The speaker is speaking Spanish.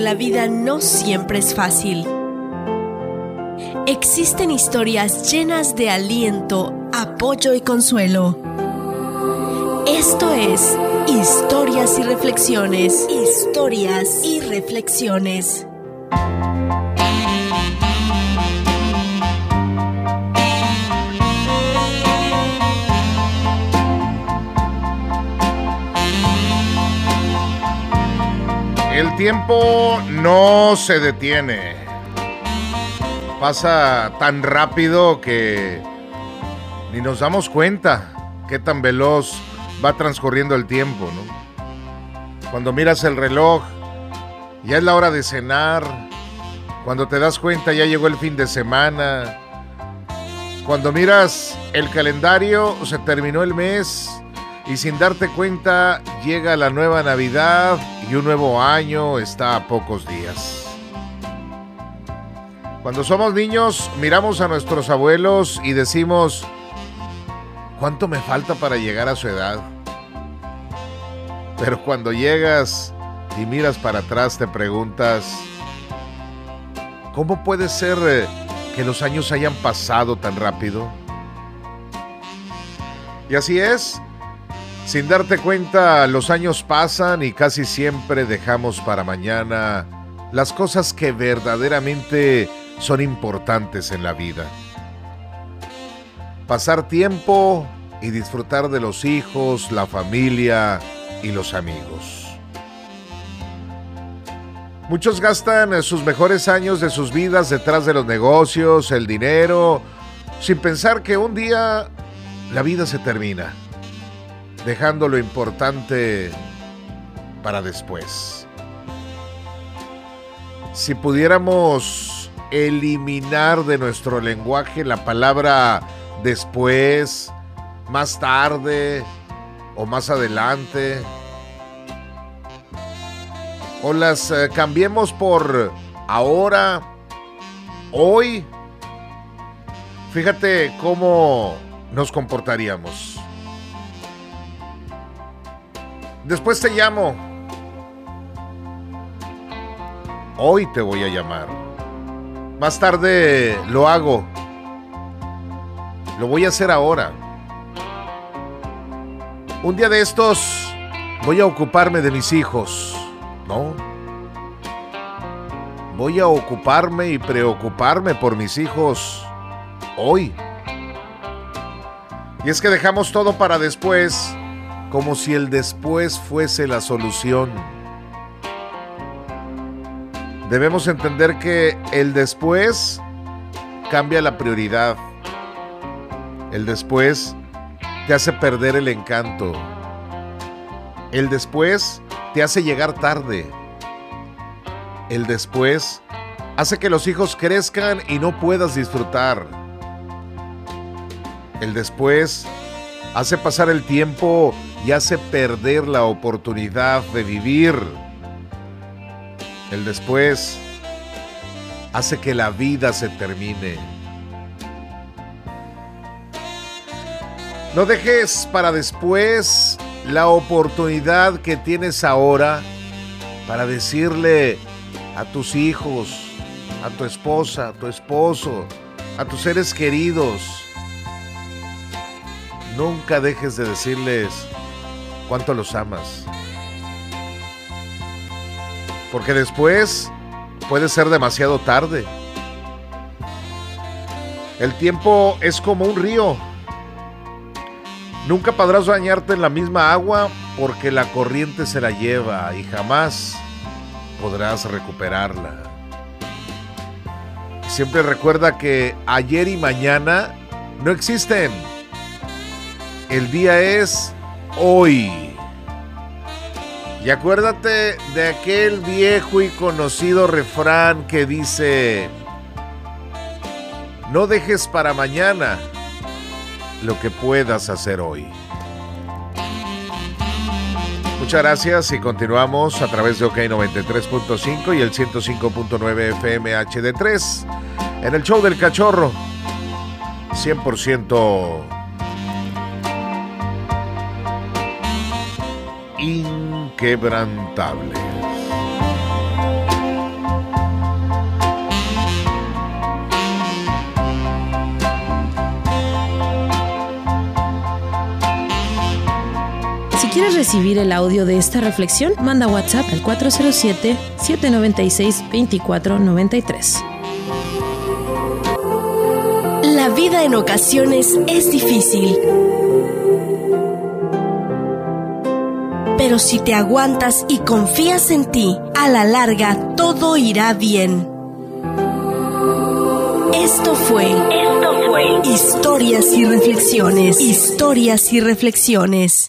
la vida no siempre es fácil. Existen historias llenas de aliento, apoyo y consuelo. Esto es Historias y Reflexiones. Historias y Reflexiones. El tiempo no se detiene. Pasa tan rápido que ni nos damos cuenta qué tan veloz va transcurriendo el tiempo, ¿no? Cuando miras el reloj, ya es la hora de cenar. Cuando te das cuenta, ya llegó el fin de semana. Cuando miras el calendario, se terminó el mes y sin darte cuenta llega la nueva Navidad y un nuevo año está a pocos días. Cuando somos niños miramos a nuestros abuelos y decimos, ¿cuánto me falta para llegar a su edad? Pero cuando llegas y miras para atrás te preguntas, ¿cómo puede ser eh, que los años hayan pasado tan rápido? Y así es, sin darte cuenta, los años pasan y casi siempre dejamos para mañana las cosas que verdaderamente son importantes en la vida. Pasar tiempo y disfrutar de los hijos, la familia y los amigos. Muchos gastan sus mejores años de sus vidas detrás de los negocios, el dinero, sin pensar que un día la vida se termina dejando lo importante para después. Si pudiéramos eliminar de nuestro lenguaje la palabra después, más tarde o más adelante, o las eh, cambiemos por ahora, hoy, fíjate cómo nos comportaríamos. Después te llamo. Hoy te voy a llamar. Más tarde lo hago. Lo voy a hacer ahora. Un día de estos voy a ocuparme de mis hijos. No. Voy a ocuparme y preocuparme por mis hijos hoy. Y es que dejamos todo para después como si el después fuese la solución. Debemos entender que el después cambia la prioridad. El después te hace perder el encanto. El después te hace llegar tarde. El después hace que los hijos crezcan y no puedas disfrutar. El después hace pasar el tiempo y hace perder la oportunidad de vivir. El después hace que la vida se termine. No dejes para después la oportunidad que tienes ahora para decirle a tus hijos, a tu esposa, a tu esposo, a tus seres queridos, nunca dejes de decirles, cuánto los amas. Porque después puede ser demasiado tarde. El tiempo es como un río. Nunca podrás bañarte en la misma agua porque la corriente se la lleva y jamás podrás recuperarla. Siempre recuerda que ayer y mañana no existen. El día es hoy. Y acuérdate de aquel viejo y conocido refrán que dice, no dejes para mañana lo que puedas hacer hoy. Muchas gracias y continuamos a través de OK 93.5 y el 105.9 FM HD3 en el show del cachorro. 100% inquebrantables. Si quieres recibir el audio de esta reflexión, manda WhatsApp al 407-796-2493. La vida en ocasiones es difícil. Pero si te aguantas y confías en ti, a la larga todo irá bien. Esto fue, esto fue Historias y Reflexiones. Historias y Reflexiones.